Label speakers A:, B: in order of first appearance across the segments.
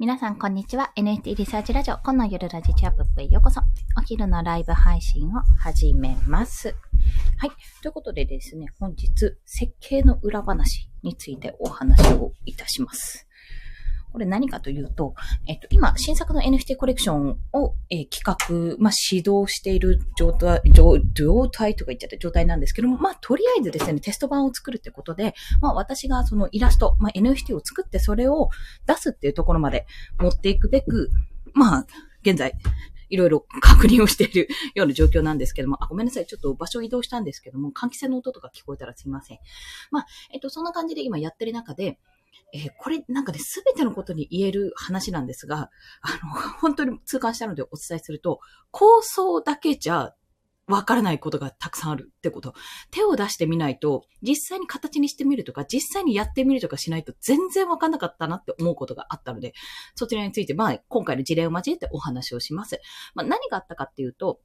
A: 皆さん、こんにちは。NFT リサーチラジオ、この夜ラジチアップへようこそ。お昼のライブ配信を始めます。はい。ということでですね、本日、設計の裏話についてお話をいたします。これ何かというと、えっと、今、新作の NFT コレクションを、えー、企画、まあ、指導している状態、状態とか言っちゃった状態なんですけども、まあ、とりあえずですね、テスト版を作るってことで、まあ、私がそのイラスト、まあ、NFT を作ってそれを出すっていうところまで持っていくべく、まあ、現在、いろいろ 確認をしている ような状況なんですけども、あ、ごめんなさい。ちょっと場所移動したんですけども、換気扇の音とか聞こえたらすいません。まあ、えっと、そんな感じで今やってる中で、えー、これなんかね、すべてのことに言える話なんですが、あの、本当に痛感したのでお伝えすると、構想だけじゃわからないことがたくさんあるってこと。手を出してみないと、実際に形にしてみるとか、実際にやってみるとかしないと全然わかんなかったなって思うことがあったので、そちらについて、まあ、今回の事例を交えてお話をします。まあ、何があったかっていうと、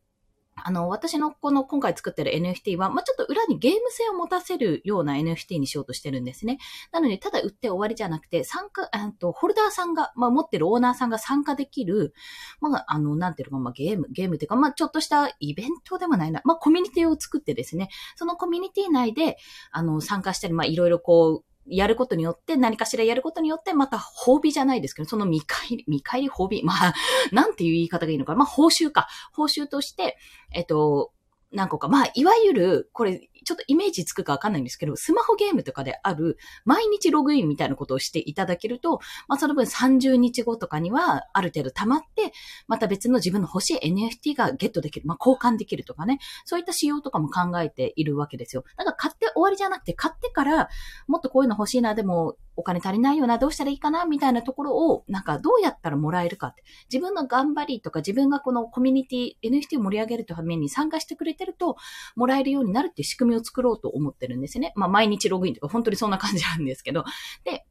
A: あの、私のこの今回作ってる NFT は、まあ、ちょっと裏にゲーム性を持たせるような NFT にしようとしてるんですね。なので、ただ売って終わりじゃなくて、参加、えっと、ホルダーさんが、まあ、持ってるオーナーさんが参加できる、まあ、あの、なんていうのか、まあ、ゲーム、ゲームっていうか、まあ、ちょっとしたイベントでもないな、まあ、コミュニティを作ってですね、そのコミュニティ内で、あの、参加したり、まあ、いろいろこう、やることによって、何かしらやることによって、また褒美じゃないですけど、その見返り、見返り褒美。まあ、なんていう言い方がいいのか。まあ、報酬か。報酬として、えっと、何個か。まあ、いわゆる、これ、ちょっとイメージつくかわかんないんですけど、スマホゲームとかである、毎日ログインみたいなことをしていただけると、まあ、その分30日後とかには、ある程度溜まって、また別の自分の欲しい NFT がゲットできる。まあ、交換できるとかね。そういった仕様とかも考えているわけですよ。だから買って終わりじゃなくて、買ってから、もっとこういうの欲しいな、でも、お金足りないよな、どうしたらいいかな、みたいなところを、なんかどうやったらもらえるかって。自分の頑張りとか自分がこのコミュニティ、NFT を盛り上げるために参加してくれてると、もらえるようになるっていう仕組みを作ろうと思ってるんですね。まあ毎日ログインとか本当にそんな感じなんですけど。で、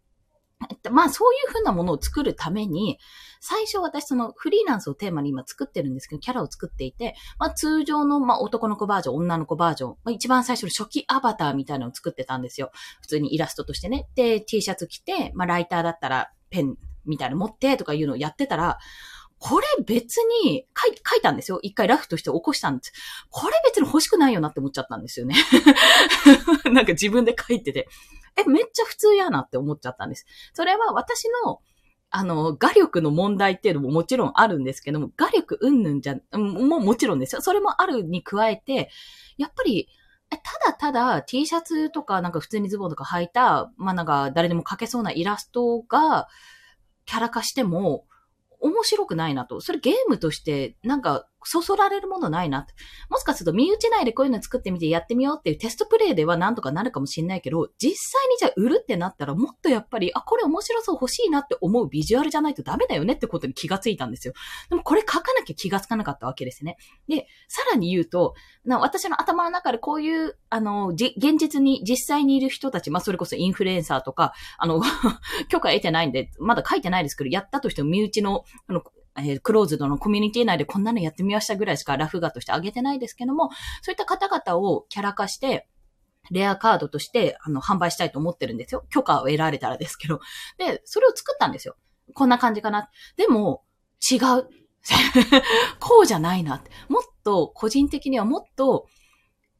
A: まあそういうふうなものを作るために、最初私そのフリーランスをテーマに今作ってるんですけど、キャラを作っていて、まあ通常のまあ男の子バージョン、女の子バージョン、まあ一番最初の初期アバターみたいなのを作ってたんですよ。普通にイラストとしてね。で、T シャツ着て、まあライターだったらペンみたいな持ってとかいうのをやってたら、これ別に書い書いたんですよ。一回ラフとして起こしたんです。これ別に欲しくないよなって思っちゃったんですよね。なんか自分で書いてて。え、めっちゃ普通やなって思っちゃったんです。それは私の、あの、画力の問題っていうのももちろんあるんですけども、画力うんぬんじゃ、ももちろんですよ。それもあるに加えて、やっぱり、ただただ T シャツとかなんか普通にズボンとか履いた、まあなんか誰でも描けそうなイラストがキャラ化しても面白くないなと。それゲームとしてなんかそそられるものないな。もしかすると、身内内でこういうの作ってみてやってみようっていうテストプレイではなんとかなるかもしれないけど、実際にじゃあ売るってなったら、もっとやっぱり、あ、これ面白そう欲しいなって思うビジュアルじゃないとダメだよねってことに気がついたんですよ。でもこれ書かなきゃ気がつかなかったわけですね。で、さらに言うと、私の頭の中でこういう、あの、現実に実際にいる人たち、まあ、それこそインフルエンサーとか、あの許可得てないんで、まだ書いてないですけど、やったとしても身内の、あの、えー、クローズドのコミュニティ内でこんなのやってみましたぐらいしかラフ画としてあげてないですけども、そういった方々をキャラ化して、レアカードとして、あの、販売したいと思ってるんですよ。許可を得られたらですけど。で、それを作ったんですよ。こんな感じかな。でも、違う。こうじゃないな。もっと、個人的にはもっと、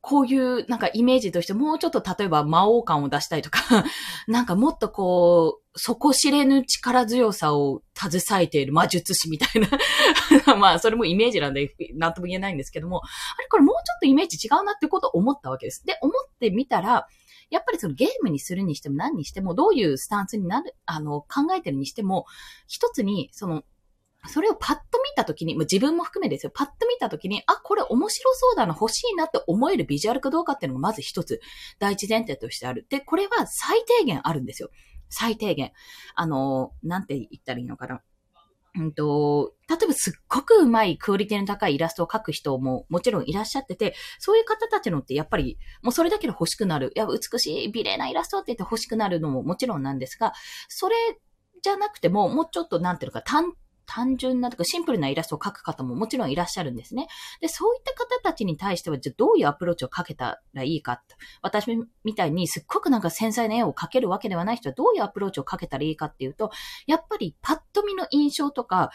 A: こういうなんかイメージとしてもうちょっと例えば魔王感を出したいとか なんかもっとこう、底知れぬ力強さを携えている魔術師みたいな まあ、それもイメージなんで、なんとも言えないんですけども、あれこれもうちょっとイメージ違うなってことを思ったわけです。で、思ってみたら、やっぱりそのゲームにするにしても何にしても、どういうスタンスになる、あの、考えてるにしても、一つに、その、それをパッと見たときに、自分も含めですよ、パッと見たときに、あ、これ面白そうだな、欲しいなって思えるビジュアルかどうかっていうのがまず一つ、第一前提としてある。で、これは最低限あるんですよ。最低限。あの、なんて言ったらいいのかな。うんと、例えばすっごくうまいクオリティの高いイラストを描く人ももちろんいらっしゃってて、そういう方たちのってやっぱりもうそれだけで欲しくなる。いや、美しい、美麗なイラストって言って欲しくなるのももちろんなんですが、それじゃなくても、もうちょっとなんていうか、単単純なとかシンプルなイラストを描く方ももちろんいらっしゃるんですね。で、そういった方たちに対しては、じゃあどういうアプローチをかけたらいいか私みたいにすっごくなんか繊細な絵を描けるわけではない人はどういうアプローチをかけたらいいかっていうと、やっぱりパッと見の印象とか、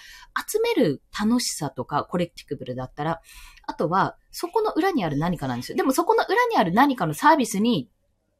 A: 集める楽しさとか、コレクティブルだったら、あとは、そこの裏にある何かなんですよ。でもそこの裏にある何かのサービスに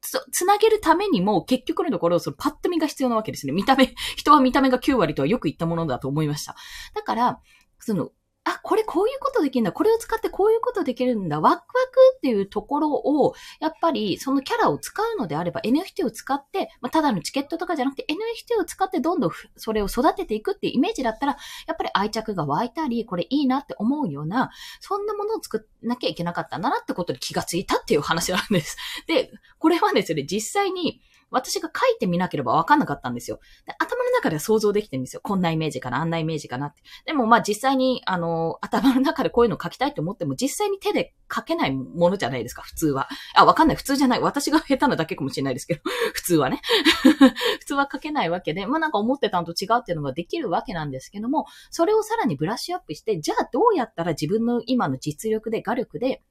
A: つ、つなげるためにも、結局のところ、そのパッと見が必要なわけですね。見た目、人は見た目が9割とはよく言ったものだと思いました。だから、その、あ、これこういうことできるんだ。これを使ってこういうことできるんだ。ワクワクっていうところを、やっぱりそのキャラを使うのであれば NFT を使って、まあ、ただのチケットとかじゃなくて NFT を使ってどんどんそれを育てていくっていうイメージだったら、やっぱり愛着が湧いたり、これいいなって思うような、そんなものを作んなきゃいけなかったんだなってことに気がついたっていう話なんです。で、これはですね、実際に、私が書いてみなければわかんなかったんですよ。で頭の中では想像できてるんですよ。こんなイメージかな、あんなイメージかなって。でもまあ実際に、あの、頭の中でこういうの書きたいと思っても、実際に手で書けないものじゃないですか、普通は。あ、わかんない。普通じゃない。私が下手なだけかもしれないですけど、普通はね。普通は書けないわけで、まあなんか思ってたのと違うっていうのができるわけなんですけども、それをさらにブラッシュアップして、じゃあどうやったら自分の今の実力で、画力で、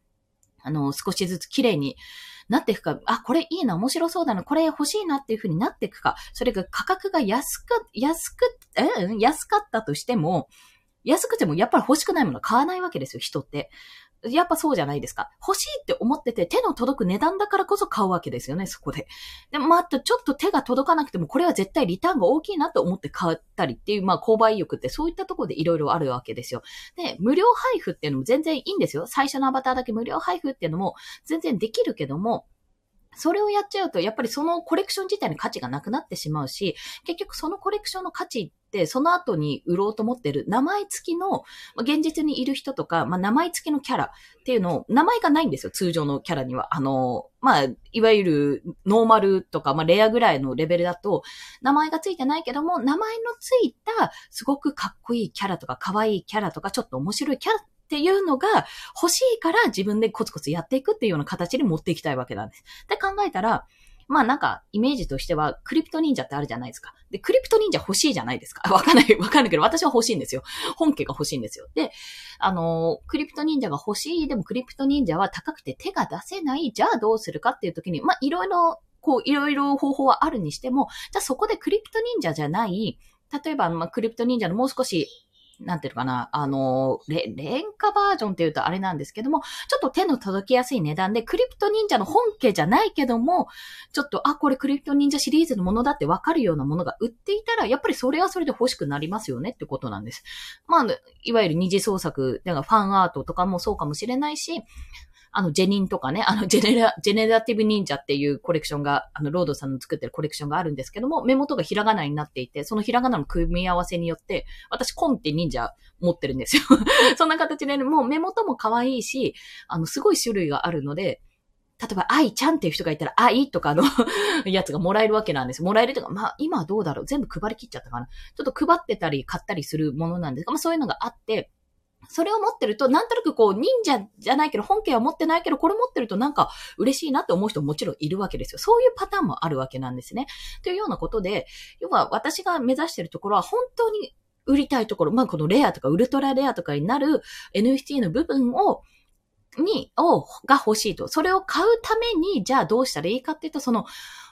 A: あの、少しずつ綺麗に、なっていくか、あ、これいいな、面白そうだな、これ欲しいなっていうふうになっていくか、それが価格が安く、安く、うん安かったとしても、安くてもやっぱり欲しくないものは買わないわけですよ、人って。やっぱそうじゃないですか。欲しいって思ってて手の届く値段だからこそ買うわけですよね、そこで。でもまあ、ちょっと手が届かなくても、これは絶対リターンが大きいなと思って買ったりっていう、まあ、購買意欲ってそういったところでいろいろあるわけですよ。で、無料配布っていうのも全然いいんですよ。最初のアバターだけ無料配布っていうのも全然できるけども、それをやっちゃうと、やっぱりそのコレクション自体に価値がなくなってしまうし、結局そのコレクションの価値、その後に売ろうと思ってる名前付きのま、現実にいる人とか、まあ、名前付きのキャラっていうのを、名前がないんですよ、通常のキャラには。あの、まあ、いわゆるノーマルとか、まあ、レアぐらいのレベルだと、名前が付いてないけども、名前の付いた、すごくかっこいいキャラとか、可愛いキャラとか、ちょっと面白いキャラっていうのが欲しいから自分でコツコツやっていくっていうような形に持っていきたいわけなんです。で考えたら、まあなんか、イメージとしては、クリプト忍者ってあるじゃないですか。で、クリプト忍者欲しいじゃないですか。わかんない、わかんないけど、私は欲しいんですよ。本家が欲しいんですよ。で、あの、クリプト忍者が欲しい、でもクリプト忍者は高くて手が出せない、じゃあどうするかっていう時に、まあいろいろ、こう、いろいろ方法はあるにしても、じゃあそこでクリプト忍者じゃない、例えば、まあ、クリプト忍者のもう少しなんていうのかな、あの、れ、廉価バージョンって言うとあれなんですけども、ちょっと手の届きやすい値段で、クリプト忍者の本家じゃないけども、ちょっと、あ、これクリプト忍者シリーズのものだってわかるようなものが売っていたら、やっぱりそれはそれで欲しくなりますよねってことなんです。まあ、いわゆる二次創作、だからファンアートとかもそうかもしれないし、あの、ジェニンとかね、あの、ジェネラ、ジェネラティブ忍者っていうコレクションが、あの、ロードさんの作ってるコレクションがあるんですけども、目元がひらがなになっていて、そのひらがなの組み合わせによって、私、コンって忍者持ってるんですよ。そんな形で、もう目元も可愛いし、あの、すごい種類があるので、例えば、愛ちゃんっていう人がいたら、愛とかの やつがもらえるわけなんです。もらえるとか、まあ、今はどうだろう全部配り切っちゃったかな。ちょっと配ってたり、買ったりするものなんですが、まあ、そういうのがあって、それを持ってると、なんとなくこう、忍者じゃないけど、本家は持ってないけど、これ持ってるとなんか嬉しいなって思う人ももちろんいるわけですよ。そういうパターンもあるわけなんですね。というようなことで、要は私が目指してるところは本当に売りたいところ、まあこのレアとかウルトラレアとかになる NFT の部分をに、を、が欲しいと。それを買うために、じゃあどうしたらいいかっていうと、その、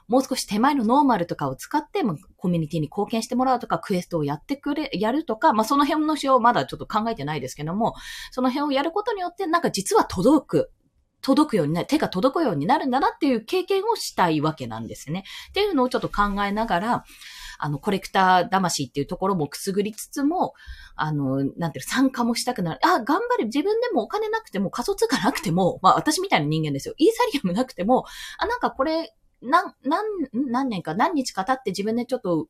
A: もう少し手前のノーマルとかを使って、まあ、コミュニティに貢献してもらうとか、クエストをやってくれ、やるとか、まあ、その辺の仕様まだちょっと考えてないですけども、その辺をやることによって、なんか実は届く。届くようになる、手が届くようになるんだなっていう経験をしたいわけなんですね。っていうのをちょっと考えながら、あの、コレクター魂っていうところもくすぐりつつも、あの、なんていう参加もしたくなる。あ、頑張れ、自分でもお金なくても、仮想通貨なくても、まあ私みたいな人間ですよ。イーサリアムなくても、あ、なんかこれ、何、何、何年か何日か経って自分でちょっと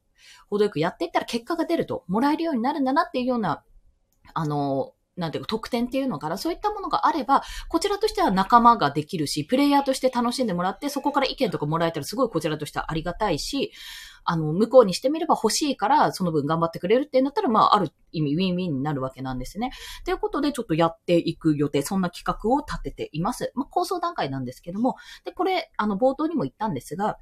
A: 程よくやっていったら結果が出ると、もらえるようになるんだなっていうような、あの、なんていうか、特典っていうのから、そういったものがあれば、こちらとしては仲間ができるし、プレイヤーとして楽しんでもらって、そこから意見とかもらえたらすごいこちらとしてはありがたいし、あの、向こうにしてみれば欲しいから、その分頑張ってくれるってなったら、まあ、ある意味、ウィンウィンになるわけなんですね。ということで、ちょっとやっていく予定、そんな企画を立てています。まあ、構想段階なんですけども、で、これ、あの、冒頭にも言ったんですが、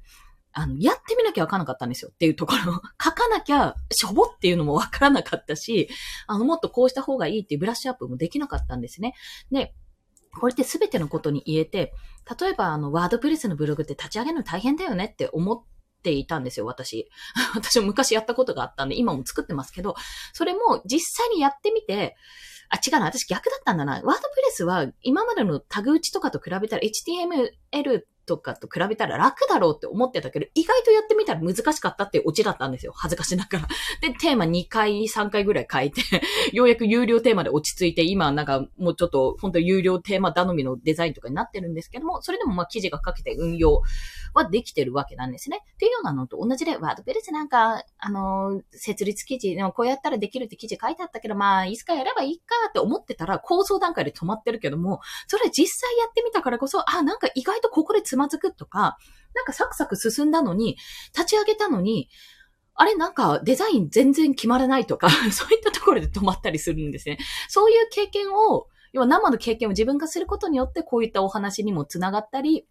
A: あの、やってみなきゃわからなかったんですよっていうところ。書かなきゃしょぼっていうのもわからなかったし、あの、もっとこうした方がいいっていうブラッシュアップもできなかったんですね。で、これって全てのことに言えて、例えばあの、ワードプレスのブログって立ち上げるの大変だよねって思っていたんですよ、私。私も昔やったことがあったんで、今も作ってますけど、それも実際にやってみて、あ、違うな、私逆だったんだな。ワードプレスは今までのタグ打ちとかと比べたら HTML とかと比べたら楽だろうって思ってたけど、意外とやってみたら難しかったってオチだったんですよ。恥ずかしながら。で、テーマ2回、3回ぐらい書いて、ようやく有料テーマで落ち着いて、今なんかもうちょっと本当有料テーマ頼みのデザインとかになってるんですけども、それでもまあ記事が書けて運用はできてるわけなんですね。っていうようなのと同じで、ワードプレスなんか、あのー、設立記事、でもこうやったらできるって記事書いてあったけど、まあ、いつかやればいいかって思ってたら、構想段階で止まってるけども、それ実際やってみたからこそ、あ、なんか意外とここでつまずくとか、なんかサクサク進んだのに、立ち上げたのに、あれなんかデザイン全然決まらないとか、そういったところで止まったりするんですね。そういう経験を、要は生の経験を自分がすることによってこういったお話にもつながったり、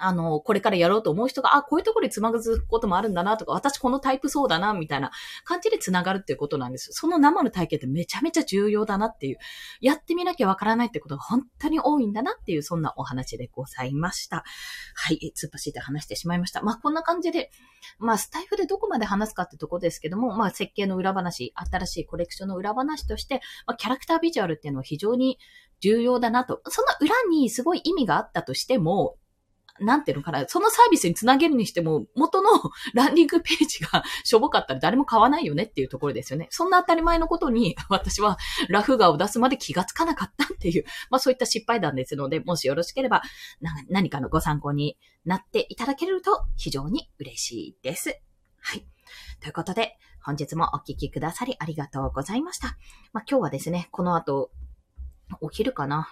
A: あの、これからやろうと思う人が、あ、こういうところでつまずくこともあるんだなとか、私このタイプそうだな、みたいな感じでつながるっていうことなんです。その生の体験ってめちゃめちゃ重要だなっていう、やってみなきゃわからないってことが本当に多いんだなっていう、そんなお話でございました。はい、突っ走って話してしまいました。まあ、こんな感じで、まあ、スタイフでどこまで話すかってとこですけども、まあ、設計の裏話、新しいコレクションの裏話として、まあ、キャラクタービジュアルっていうのは非常に重要だなと。その裏にすごい意味があったとしても、なんていうのかな、そのサービスにつなげるにしても、元の ランディングページが しょぼかったら誰も買わないよねっていうところですよね。そんな当たり前のことに、私はラフ画を出すまで気がつかなかったっていう、まあそういった失敗談ですので、もしよろしければ、何かのご参考になっていただけると非常に嬉しいです。はい。ということで、本日もお聞きくださりありがとうございました。まあ、今日はですね、この後、お昼かな？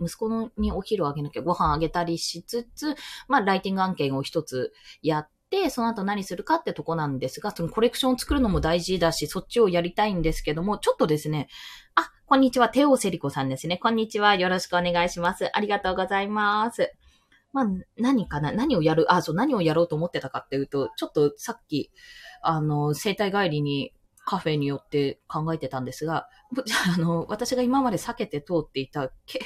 A: 息子のにお昼をあげなきゃご飯あげたりしつつ、まあ、ライティング案件を一つやって、その後何するかってとこなんですが、そのコレクションを作るのも大事だし、そっちをやりたいんですけども、ちょっとですね、あ、こんにちは、テオセリコさんですね。こんにちは、よろしくお願いします。ありがとうございます。まあ、何かな？何をやる？あ、そう、何をやろうと思ってたかっていうと、ちょっとさっき、あの、生体帰りにカフェによって考えてたんですが、あの、私が今まで避けて通っていた、け、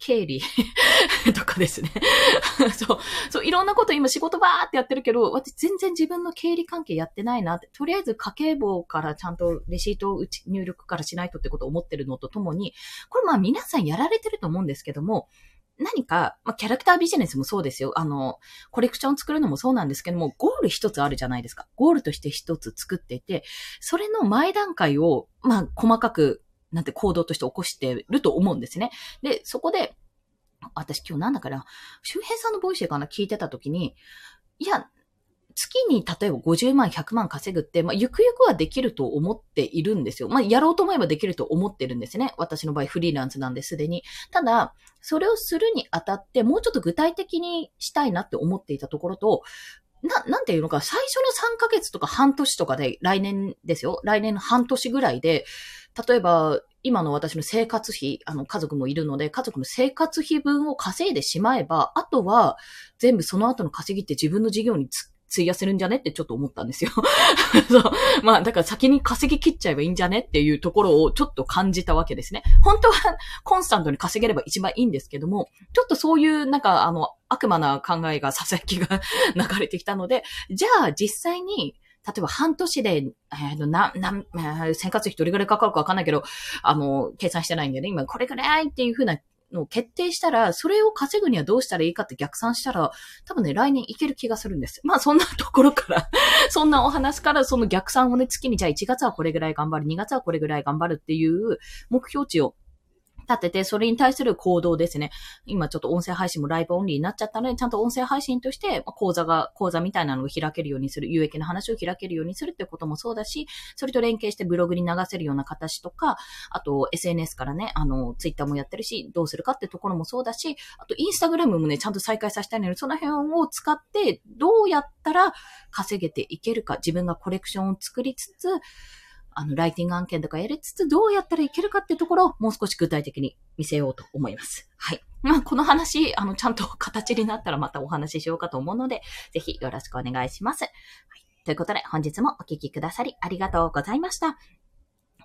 A: 経理 とかですね。そう、そう、いろんなこと今仕事ばーってやってるけど、私全然自分の経理関係やってないなって、とりあえず家計簿からちゃんとレシートを入力からしないとってことを思ってるのとともに、これまあ皆さんやられてると思うんですけども、何か、まあ、キャラクタービジネスもそうですよ。あの、コレクションを作るのもそうなんですけども、ゴール一つあるじゃないですか。ゴールとして一つ作っていて、それの前段階を、まあ、細かく、なんて行動として起こしてると思うんですね。で、そこで、私今日なんだから、周平さんの Voicy かな聞いてた時に、いや、月に例えば50万、100万稼ぐって、まあ、ゆくゆくはできると思っているんですよ。まあ、やろうと思えばできると思ってるんですね。私の場合フリーランスなんですでに。ただ、それをするにあたって、もうちょっと具体的にしたいなって思っていたところと、な、なんていうのか、最初の3ヶ月とか半年とかで、来年ですよ。来年の半年ぐらいで、例えば、今の私の生活費、あの、家族もいるので、家族の生活費分を稼いでしまえば、あとは、全部その後の稼ぎって自分の事業に費やせるんじゃねってちょっと思ったんですよ。そう。まあ、だから先に稼ぎ切っちゃえばいいんじゃねっていうところをちょっと感じたわけですね。本当はコンスタントに稼げれば一番いいんですけども、ちょっとそういうなんかあの悪魔な考えが、ささやきが 流れてきたので、じゃあ実際に例えば半年で、えー、な、な、生活費どれぐらいかかるかわかんないけど、あの、計算してないんでね、今これぐらいっていうふうなのを決定したら、それを稼ぐにはどうしたらいいかって逆算したら、多分ね、来年いける気がするんです。まあそんなところから そんなお話からその逆算をね、月にじゃあ1月はこれぐらい頑張る、2月はこれぐらい頑張るっていう目標値を立てて、それに対する行動ですね。今ちょっと音声配信もライブオンリーになっちゃったので、ちゃんと音声配信として、講座が、講座みたいなのを開けるようにする、有益な話を開けるようにするってこともそうだし、それと連携してブログに流せるような形とか、あと SNS からね、あの、ツイッターもやってるし、どうするかってところもそうだし、あとインスタグラムもね、ちゃんと再開させたいので、その辺を使って、どうやったら稼げていけるか、自分がコレクションを作りつつ、あの、ライティング案件とかやりつつ、どうやったらいけるかっていうところをもう少し具体的に見せようと思います。はい。まあ、この話、あの、ちゃんと形になったらまたお話ししようかと思うので、ぜひよろしくお願いします。はい。ということで、本日もお聞きくださりありがとうございました。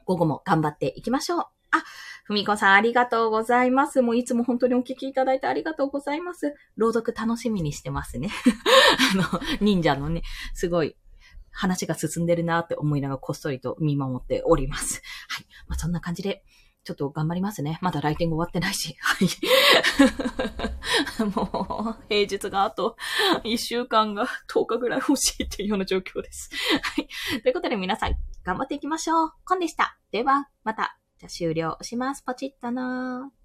A: 午後も頑張っていきましょう。あ、ふみこさんありがとうございます。もういつも本当にお聞きいただいてありがとうございます。朗読楽しみにしてますね。あの、忍者のね、すごい話が進んでるなって思いながらこっそりと見守っております。はい。まあ、そんな感じで、ちょっと頑張りますね。まだライティング終わってないし。はい。もう、平日があと1週間が10日ぐらい欲しいっていうような状況です。はい。ということで皆さん、頑張っていきましょう。コンでした。では、また。じゃ終了します。ポチッとなー。